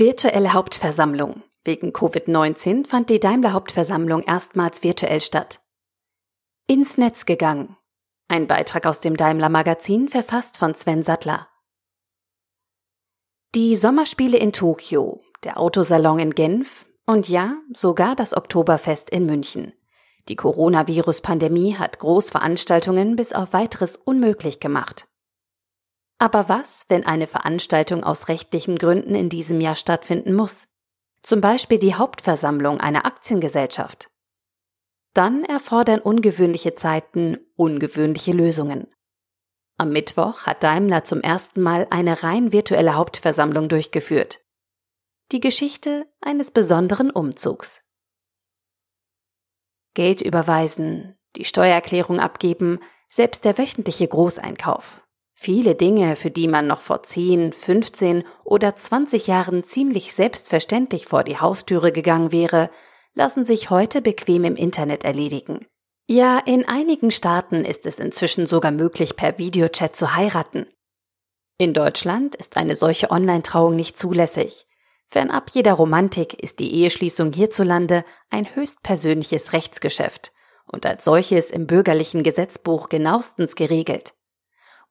Virtuelle Hauptversammlung. Wegen Covid-19 fand die Daimler Hauptversammlung erstmals virtuell statt. Ins Netz gegangen. Ein Beitrag aus dem Daimler Magazin, verfasst von Sven Sattler. Die Sommerspiele in Tokio, der Autosalon in Genf und ja, sogar das Oktoberfest in München. Die Coronavirus-Pandemie hat Großveranstaltungen bis auf weiteres unmöglich gemacht. Aber was, wenn eine Veranstaltung aus rechtlichen Gründen in diesem Jahr stattfinden muss? Zum Beispiel die Hauptversammlung einer Aktiengesellschaft. Dann erfordern ungewöhnliche Zeiten ungewöhnliche Lösungen. Am Mittwoch hat Daimler zum ersten Mal eine rein virtuelle Hauptversammlung durchgeführt. Die Geschichte eines besonderen Umzugs. Geld überweisen, die Steuererklärung abgeben, selbst der wöchentliche Großeinkauf. Viele Dinge, für die man noch vor 10, 15 oder 20 Jahren ziemlich selbstverständlich vor die Haustüre gegangen wäre, lassen sich heute bequem im Internet erledigen. Ja, in einigen Staaten ist es inzwischen sogar möglich, per Videochat zu heiraten. In Deutschland ist eine solche Online-Trauung nicht zulässig. Fernab jeder Romantik ist die Eheschließung hierzulande ein höchstpersönliches Rechtsgeschäft und als solches im bürgerlichen Gesetzbuch genauestens geregelt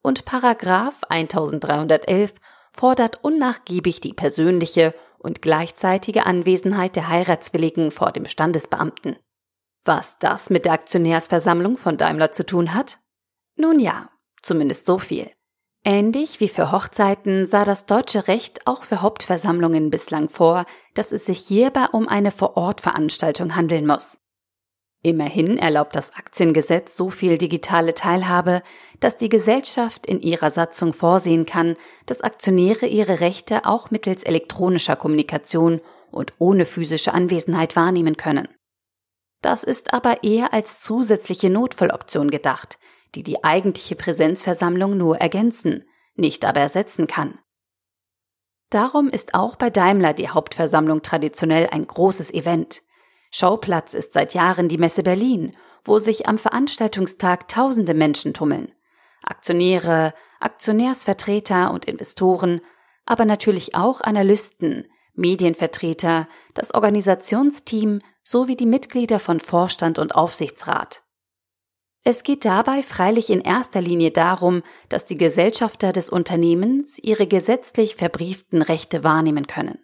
und Paragraph 1311 fordert unnachgiebig die persönliche und gleichzeitige Anwesenheit der Heiratswilligen vor dem Standesbeamten. Was das mit der Aktionärsversammlung von Daimler zu tun hat? Nun ja, zumindest so viel. Ähnlich wie für Hochzeiten sah das deutsche Recht auch für Hauptversammlungen bislang vor, dass es sich hierbei um eine Vorortveranstaltung handeln muss. Immerhin erlaubt das Aktiengesetz so viel digitale Teilhabe, dass die Gesellschaft in ihrer Satzung vorsehen kann, dass Aktionäre ihre Rechte auch mittels elektronischer Kommunikation und ohne physische Anwesenheit wahrnehmen können. Das ist aber eher als zusätzliche Notfalloption gedacht, die die eigentliche Präsenzversammlung nur ergänzen, nicht aber ersetzen kann. Darum ist auch bei Daimler die Hauptversammlung traditionell ein großes Event – Schauplatz ist seit Jahren die Messe Berlin, wo sich am Veranstaltungstag tausende Menschen tummeln. Aktionäre, Aktionärsvertreter und Investoren, aber natürlich auch Analysten, Medienvertreter, das Organisationsteam sowie die Mitglieder von Vorstand und Aufsichtsrat. Es geht dabei freilich in erster Linie darum, dass die Gesellschafter des Unternehmens ihre gesetzlich verbrieften Rechte wahrnehmen können.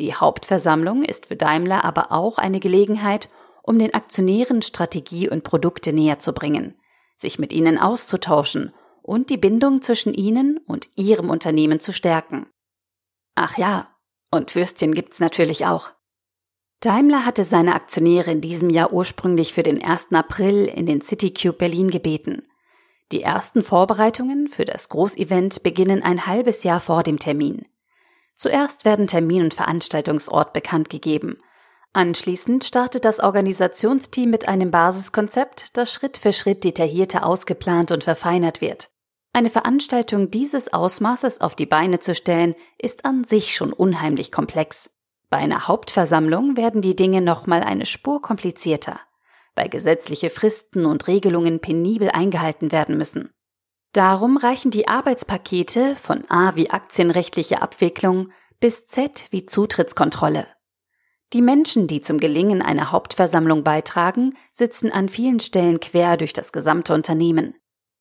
Die Hauptversammlung ist für Daimler aber auch eine Gelegenheit, um den Aktionären Strategie und Produkte näher zu bringen, sich mit ihnen auszutauschen und die Bindung zwischen ihnen und ihrem Unternehmen zu stärken. Ach ja, und Würstchen gibt's natürlich auch. Daimler hatte seine Aktionäre in diesem Jahr ursprünglich für den 1. April in den CityCube Berlin gebeten. Die ersten Vorbereitungen für das Großevent beginnen ein halbes Jahr vor dem Termin. Zuerst werden Termin und Veranstaltungsort bekannt gegeben. Anschließend startet das Organisationsteam mit einem Basiskonzept, das Schritt für Schritt detaillierter ausgeplant und verfeinert wird. Eine Veranstaltung dieses Ausmaßes auf die Beine zu stellen, ist an sich schon unheimlich komplex. Bei einer Hauptversammlung werden die Dinge nochmal eine Spur komplizierter, weil gesetzliche Fristen und Regelungen penibel eingehalten werden müssen. Darum reichen die Arbeitspakete von A wie aktienrechtliche Abwicklung bis Z wie Zutrittskontrolle. Die Menschen, die zum Gelingen einer Hauptversammlung beitragen, sitzen an vielen Stellen quer durch das gesamte Unternehmen.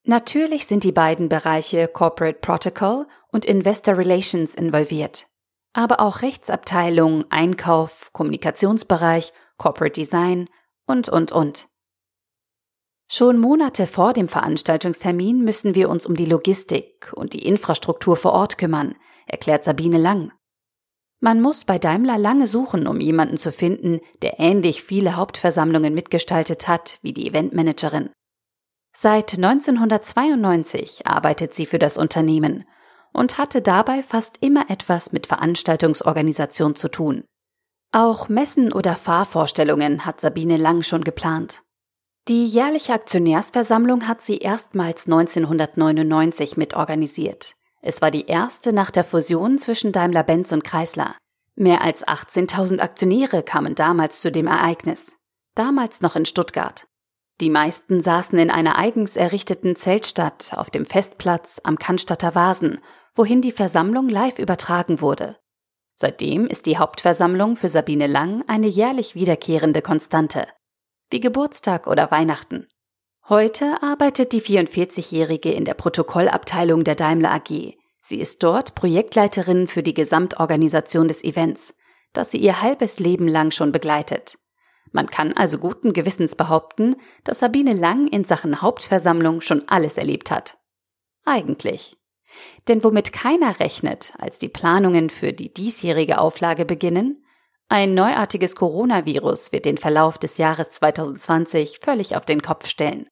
Natürlich sind die beiden Bereiche Corporate Protocol und Investor Relations involviert. Aber auch Rechtsabteilung, Einkauf, Kommunikationsbereich, Corporate Design und, und, und. Schon Monate vor dem Veranstaltungstermin müssen wir uns um die Logistik und die Infrastruktur vor Ort kümmern, erklärt Sabine Lang. Man muss bei Daimler lange suchen, um jemanden zu finden, der ähnlich viele Hauptversammlungen mitgestaltet hat wie die Eventmanagerin. Seit 1992 arbeitet sie für das Unternehmen und hatte dabei fast immer etwas mit Veranstaltungsorganisation zu tun. Auch Messen oder Fahrvorstellungen hat Sabine Lang schon geplant. Die jährliche Aktionärsversammlung hat sie erstmals 1999 mitorganisiert. Es war die erste nach der Fusion zwischen Daimler-Benz und Chrysler. Mehr als 18.000 Aktionäre kamen damals zu dem Ereignis. Damals noch in Stuttgart. Die meisten saßen in einer eigens errichteten Zeltstadt auf dem Festplatz am Cannstatter Vasen, wohin die Versammlung live übertragen wurde. Seitdem ist die Hauptversammlung für Sabine Lang eine jährlich wiederkehrende Konstante, wie Geburtstag oder Weihnachten. Heute arbeitet die 44-Jährige in der Protokollabteilung der Daimler AG. Sie ist dort Projektleiterin für die Gesamtorganisation des Events, das sie ihr halbes Leben lang schon begleitet. Man kann also guten Gewissens behaupten, dass Sabine Lang in Sachen Hauptversammlung schon alles erlebt hat. Eigentlich. Denn womit keiner rechnet, als die Planungen für die diesjährige Auflage beginnen, ein neuartiges Coronavirus wird den Verlauf des Jahres 2020 völlig auf den Kopf stellen.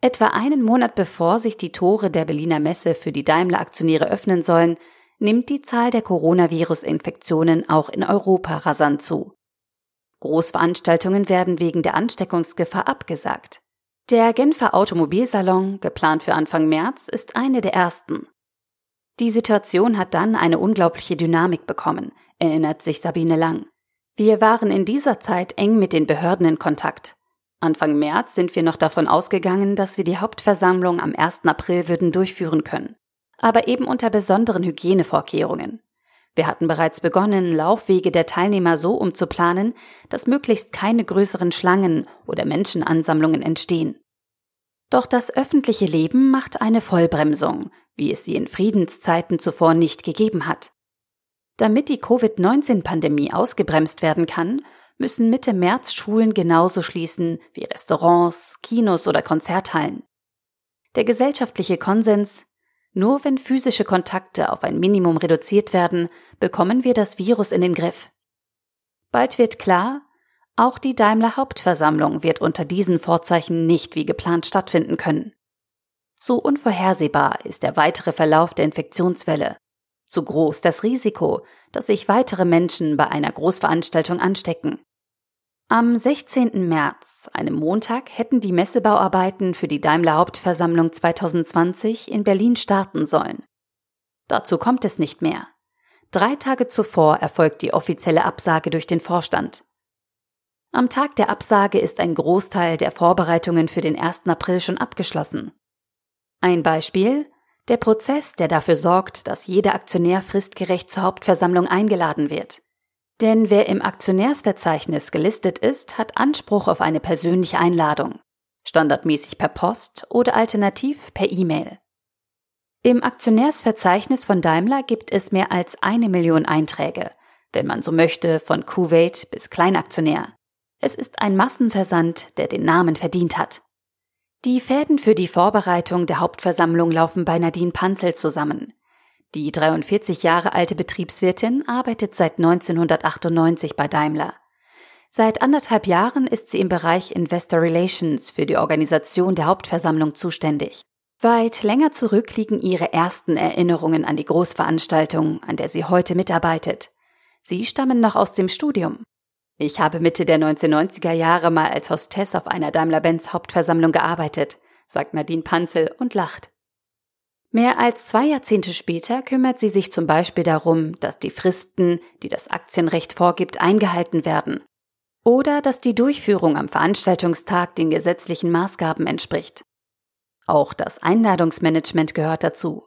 Etwa einen Monat bevor sich die Tore der Berliner Messe für die Daimler-Aktionäre öffnen sollen, nimmt die Zahl der Coronavirus-Infektionen auch in Europa rasant zu. Großveranstaltungen werden wegen der Ansteckungsgefahr abgesagt. Der Genfer Automobilsalon, geplant für Anfang März, ist eine der ersten. Die Situation hat dann eine unglaubliche Dynamik bekommen, erinnert sich Sabine Lang. Wir waren in dieser Zeit eng mit den Behörden in Kontakt. Anfang März sind wir noch davon ausgegangen, dass wir die Hauptversammlung am 1. April würden durchführen können. Aber eben unter besonderen Hygienevorkehrungen. Wir hatten bereits begonnen, Laufwege der Teilnehmer so umzuplanen, dass möglichst keine größeren Schlangen oder Menschenansammlungen entstehen. Doch das öffentliche Leben macht eine Vollbremsung, wie es sie in Friedenszeiten zuvor nicht gegeben hat. Damit die Covid-19-Pandemie ausgebremst werden kann, müssen Mitte März Schulen genauso schließen wie Restaurants, Kinos oder Konzerthallen. Der gesellschaftliche Konsens, nur wenn physische Kontakte auf ein Minimum reduziert werden, bekommen wir das Virus in den Griff. Bald wird klar, auch die Daimler Hauptversammlung wird unter diesen Vorzeichen nicht wie geplant stattfinden können. Zu unvorhersehbar ist der weitere Verlauf der Infektionswelle. Zu groß das Risiko, dass sich weitere Menschen bei einer Großveranstaltung anstecken. Am 16. März, einem Montag, hätten die Messebauarbeiten für die Daimler Hauptversammlung 2020 in Berlin starten sollen. Dazu kommt es nicht mehr. Drei Tage zuvor erfolgt die offizielle Absage durch den Vorstand. Am Tag der Absage ist ein Großteil der Vorbereitungen für den 1. April schon abgeschlossen. Ein Beispiel, der Prozess, der dafür sorgt, dass jeder Aktionär fristgerecht zur Hauptversammlung eingeladen wird. Denn wer im Aktionärsverzeichnis gelistet ist, hat Anspruch auf eine persönliche Einladung, standardmäßig per Post oder alternativ per E-Mail. Im Aktionärsverzeichnis von Daimler gibt es mehr als eine Million Einträge, wenn man so möchte, von Kuwait bis Kleinaktionär. Es ist ein Massenversand, der den Namen verdient hat. Die Fäden für die Vorbereitung der Hauptversammlung laufen bei Nadine Panzel zusammen. Die 43 Jahre alte Betriebswirtin arbeitet seit 1998 bei Daimler. Seit anderthalb Jahren ist sie im Bereich Investor Relations für die Organisation der Hauptversammlung zuständig. Weit länger zurück liegen ihre ersten Erinnerungen an die Großveranstaltung, an der sie heute mitarbeitet. Sie stammen noch aus dem Studium. Ich habe Mitte der 1990er Jahre mal als Hostess auf einer Daimler-Benz Hauptversammlung gearbeitet, sagt Nadine Panzel und lacht. Mehr als zwei Jahrzehnte später kümmert sie sich zum Beispiel darum, dass die Fristen, die das Aktienrecht vorgibt, eingehalten werden. Oder dass die Durchführung am Veranstaltungstag den gesetzlichen Maßgaben entspricht. Auch das Einladungsmanagement gehört dazu.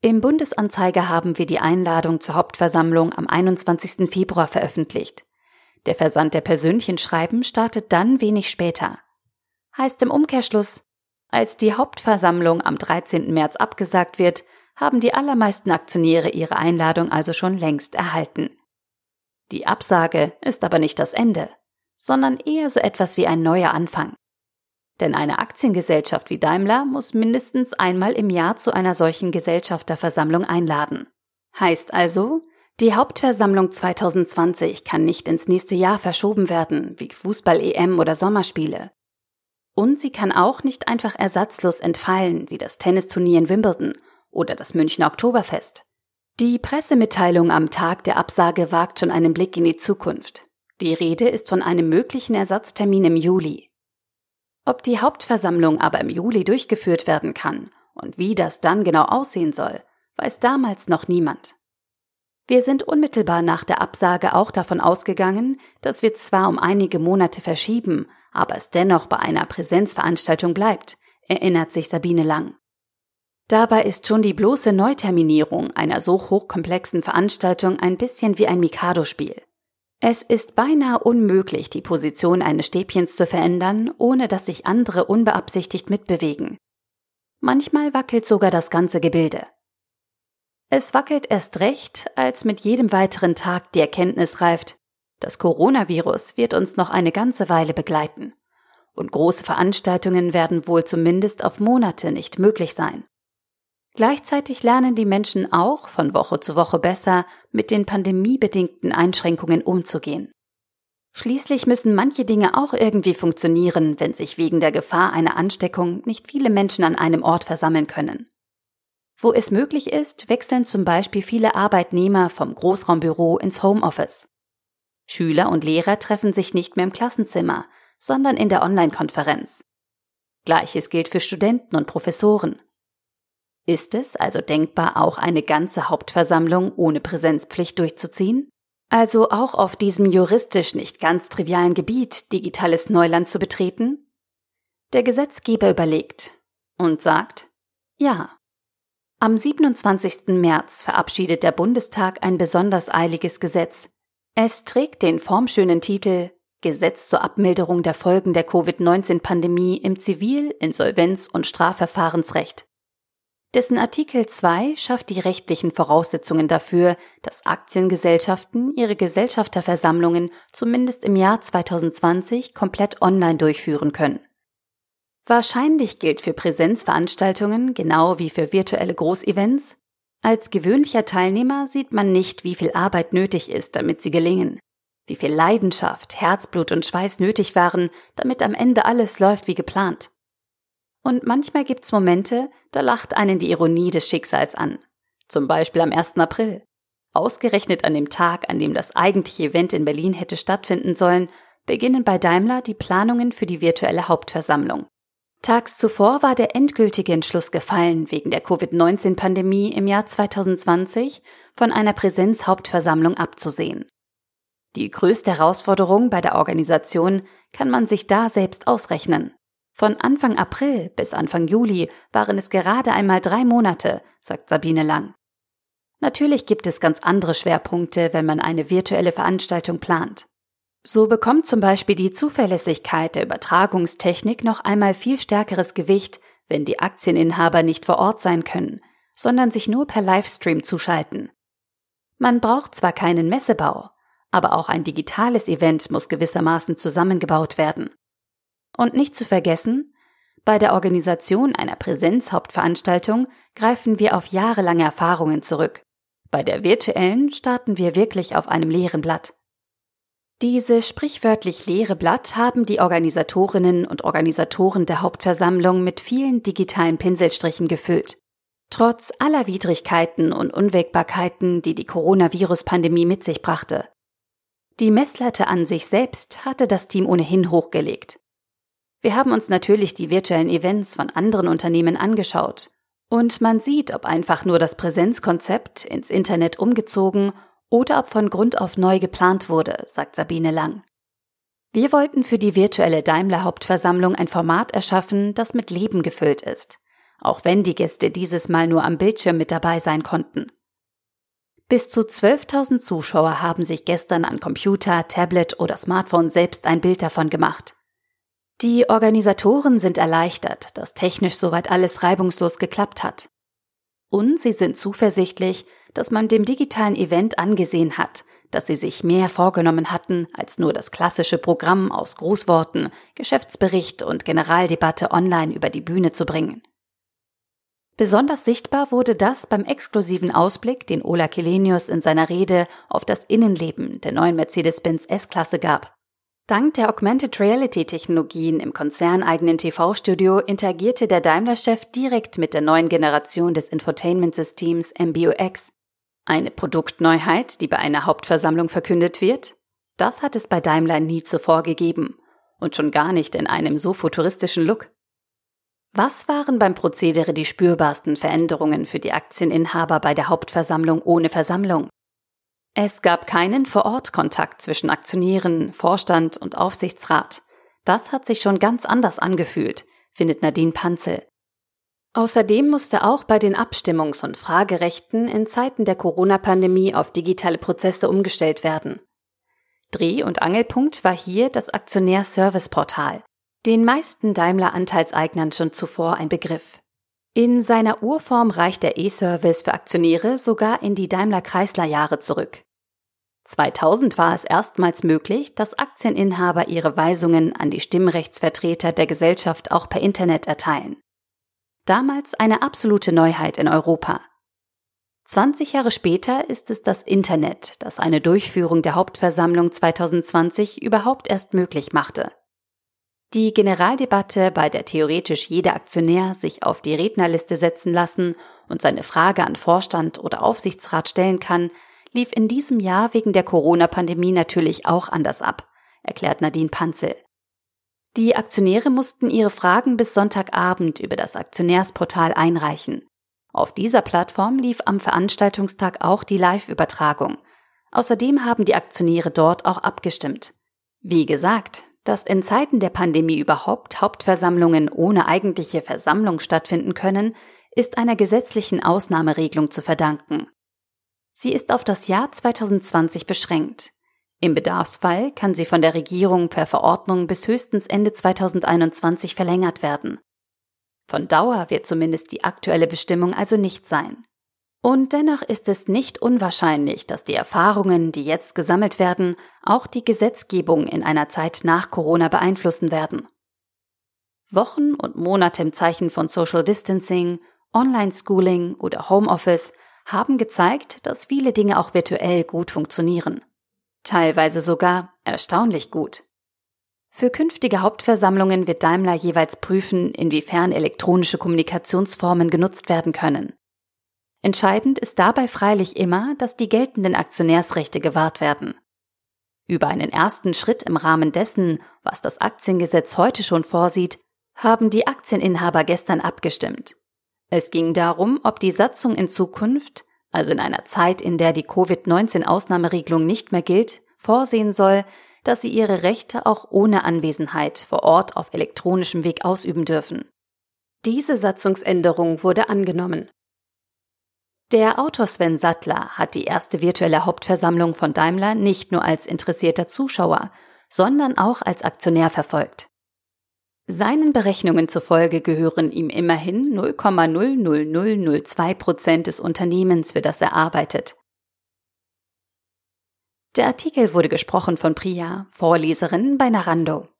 Im Bundesanzeiger haben wir die Einladung zur Hauptversammlung am 21. Februar veröffentlicht. Der Versand der persönlichen Schreiben startet dann wenig später. Heißt im Umkehrschluss, als die Hauptversammlung am 13. März abgesagt wird, haben die allermeisten Aktionäre ihre Einladung also schon längst erhalten. Die Absage ist aber nicht das Ende, sondern eher so etwas wie ein neuer Anfang. Denn eine Aktiengesellschaft wie Daimler muss mindestens einmal im Jahr zu einer solchen Gesellschafterversammlung einladen. Heißt also, die Hauptversammlung 2020 kann nicht ins nächste Jahr verschoben werden, wie Fußball-EM oder Sommerspiele. Und sie kann auch nicht einfach ersatzlos entfallen, wie das Tennisturnier in Wimbledon oder das Münchner Oktoberfest. Die Pressemitteilung am Tag der Absage wagt schon einen Blick in die Zukunft. Die Rede ist von einem möglichen Ersatztermin im Juli. Ob die Hauptversammlung aber im Juli durchgeführt werden kann und wie das dann genau aussehen soll, weiß damals noch niemand. Wir sind unmittelbar nach der Absage auch davon ausgegangen, dass wir zwar um einige Monate verschieben, aber es dennoch bei einer Präsenzveranstaltung bleibt, erinnert sich Sabine Lang. Dabei ist schon die bloße Neuterminierung einer so hochkomplexen Veranstaltung ein bisschen wie ein Mikado-Spiel. Es ist beinahe unmöglich, die Position eines Stäbchens zu verändern, ohne dass sich andere unbeabsichtigt mitbewegen. Manchmal wackelt sogar das ganze Gebilde. Es wackelt erst recht, als mit jedem weiteren Tag die Erkenntnis reift, das Coronavirus wird uns noch eine ganze Weile begleiten. Und große Veranstaltungen werden wohl zumindest auf Monate nicht möglich sein. Gleichzeitig lernen die Menschen auch von Woche zu Woche besser mit den pandemiebedingten Einschränkungen umzugehen. Schließlich müssen manche Dinge auch irgendwie funktionieren, wenn sich wegen der Gefahr einer Ansteckung nicht viele Menschen an einem Ort versammeln können. Wo es möglich ist, wechseln zum Beispiel viele Arbeitnehmer vom Großraumbüro ins Homeoffice. Schüler und Lehrer treffen sich nicht mehr im Klassenzimmer, sondern in der Online-Konferenz. Gleiches gilt für Studenten und Professoren. Ist es also denkbar, auch eine ganze Hauptversammlung ohne Präsenzpflicht durchzuziehen? Also auch auf diesem juristisch nicht ganz trivialen Gebiet digitales Neuland zu betreten? Der Gesetzgeber überlegt und sagt Ja. Am 27. März verabschiedet der Bundestag ein besonders eiliges Gesetz. Es trägt den formschönen Titel Gesetz zur Abmilderung der Folgen der Covid-19-Pandemie im Zivil-, Insolvenz- und Strafverfahrensrecht dessen Artikel 2 schafft die rechtlichen Voraussetzungen dafür, dass Aktiengesellschaften ihre Gesellschafterversammlungen zumindest im Jahr 2020 komplett online durchführen können. Wahrscheinlich gilt für Präsenzveranstaltungen genau wie für virtuelle Großevents, als gewöhnlicher Teilnehmer sieht man nicht, wie viel Arbeit nötig ist, damit sie gelingen, wie viel Leidenschaft, Herzblut und Schweiß nötig waren, damit am Ende alles läuft wie geplant. Und manchmal gibt's Momente, da lacht einen die Ironie des Schicksals an. Zum Beispiel am 1. April. Ausgerechnet an dem Tag, an dem das eigentliche Event in Berlin hätte stattfinden sollen, beginnen bei Daimler die Planungen für die virtuelle Hauptversammlung. Tags zuvor war der endgültige Entschluss gefallen, wegen der Covid-19-Pandemie im Jahr 2020 von einer Präsenzhauptversammlung abzusehen. Die größte Herausforderung bei der Organisation kann man sich da selbst ausrechnen. Von Anfang April bis Anfang Juli waren es gerade einmal drei Monate, sagt Sabine Lang. Natürlich gibt es ganz andere Schwerpunkte, wenn man eine virtuelle Veranstaltung plant. So bekommt zum Beispiel die Zuverlässigkeit der Übertragungstechnik noch einmal viel stärkeres Gewicht, wenn die Aktieninhaber nicht vor Ort sein können, sondern sich nur per Livestream zuschalten. Man braucht zwar keinen Messebau, aber auch ein digitales Event muss gewissermaßen zusammengebaut werden. Und nicht zu vergessen, bei der Organisation einer Präsenzhauptveranstaltung greifen wir auf jahrelange Erfahrungen zurück. Bei der virtuellen starten wir wirklich auf einem leeren Blatt. Dieses sprichwörtlich leere Blatt haben die Organisatorinnen und Organisatoren der Hauptversammlung mit vielen digitalen Pinselstrichen gefüllt. Trotz aller Widrigkeiten und Unwägbarkeiten, die die Coronavirus-Pandemie mit sich brachte. Die Messlatte an sich selbst hatte das Team ohnehin hochgelegt. Wir haben uns natürlich die virtuellen Events von anderen Unternehmen angeschaut. Und man sieht, ob einfach nur das Präsenzkonzept ins Internet umgezogen oder ob von Grund auf neu geplant wurde, sagt Sabine Lang. Wir wollten für die virtuelle Daimler Hauptversammlung ein Format erschaffen, das mit Leben gefüllt ist, auch wenn die Gäste dieses Mal nur am Bildschirm mit dabei sein konnten. Bis zu 12.000 Zuschauer haben sich gestern an Computer, Tablet oder Smartphone selbst ein Bild davon gemacht. Die Organisatoren sind erleichtert, dass technisch soweit alles reibungslos geklappt hat. Und sie sind zuversichtlich, dass man dem digitalen Event angesehen hat, dass sie sich mehr vorgenommen hatten, als nur das klassische Programm aus Grußworten, Geschäftsbericht und Generaldebatte online über die Bühne zu bringen. Besonders sichtbar wurde das beim exklusiven Ausblick, den Ola Kelenius in seiner Rede auf das Innenleben der neuen Mercedes-Benz S-Klasse gab. Dank der Augmented Reality Technologien im konzerneigenen TV-Studio interagierte der Daimler-Chef direkt mit der neuen Generation des Infotainment-Systems MBUX. Eine Produktneuheit, die bei einer Hauptversammlung verkündet wird? Das hat es bei Daimler nie zuvor gegeben. Und schon gar nicht in einem so futuristischen Look. Was waren beim Prozedere die spürbarsten Veränderungen für die Aktieninhaber bei der Hauptversammlung ohne Versammlung? Es gab keinen Vor-Ort-Kontakt zwischen Aktionären, Vorstand und Aufsichtsrat. Das hat sich schon ganz anders angefühlt, findet Nadine Panzel. Außerdem musste auch bei den Abstimmungs- und Fragerechten in Zeiten der Corona-Pandemie auf digitale Prozesse umgestellt werden. Dreh- und Angelpunkt war hier das Aktionär-Service-Portal, den meisten Daimler-Anteilseignern schon zuvor ein Begriff. In seiner Urform reicht der E-Service für Aktionäre sogar in die Daimler-Kreisler-Jahre zurück. 2000 war es erstmals möglich, dass Aktieninhaber ihre Weisungen an die Stimmrechtsvertreter der Gesellschaft auch per Internet erteilen. Damals eine absolute Neuheit in Europa. 20 Jahre später ist es das Internet, das eine Durchführung der Hauptversammlung 2020 überhaupt erst möglich machte. Die Generaldebatte, bei der theoretisch jeder Aktionär sich auf die Rednerliste setzen lassen und seine Frage an Vorstand oder Aufsichtsrat stellen kann, lief in diesem Jahr wegen der Corona-Pandemie natürlich auch anders ab, erklärt Nadine Panzel. Die Aktionäre mussten ihre Fragen bis Sonntagabend über das Aktionärsportal einreichen. Auf dieser Plattform lief am Veranstaltungstag auch die Live-Übertragung. Außerdem haben die Aktionäre dort auch abgestimmt. Wie gesagt, dass in Zeiten der Pandemie überhaupt Hauptversammlungen ohne eigentliche Versammlung stattfinden können, ist einer gesetzlichen Ausnahmeregelung zu verdanken. Sie ist auf das Jahr 2020 beschränkt. Im Bedarfsfall kann sie von der Regierung per Verordnung bis höchstens Ende 2021 verlängert werden. Von Dauer wird zumindest die aktuelle Bestimmung also nicht sein. Und dennoch ist es nicht unwahrscheinlich, dass die Erfahrungen, die jetzt gesammelt werden, auch die Gesetzgebung in einer Zeit nach Corona beeinflussen werden. Wochen und Monate im Zeichen von Social Distancing, Online-Schooling oder Homeoffice haben gezeigt, dass viele Dinge auch virtuell gut funktionieren. Teilweise sogar erstaunlich gut. Für künftige Hauptversammlungen wird Daimler jeweils prüfen, inwiefern elektronische Kommunikationsformen genutzt werden können. Entscheidend ist dabei freilich immer, dass die geltenden Aktionärsrechte gewahrt werden. Über einen ersten Schritt im Rahmen dessen, was das Aktiengesetz heute schon vorsieht, haben die Aktieninhaber gestern abgestimmt. Es ging darum, ob die Satzung in Zukunft, also in einer Zeit, in der die Covid-19-Ausnahmeregelung nicht mehr gilt, vorsehen soll, dass sie ihre Rechte auch ohne Anwesenheit vor Ort auf elektronischem Weg ausüben dürfen. Diese Satzungsänderung wurde angenommen. Der Autor Sven Sattler hat die erste virtuelle Hauptversammlung von Daimler nicht nur als interessierter Zuschauer, sondern auch als Aktionär verfolgt. Seinen Berechnungen zufolge gehören ihm immerhin 0,00002 Prozent des Unternehmens, für das er arbeitet. Der Artikel wurde gesprochen von Priya, Vorleserin bei Narando.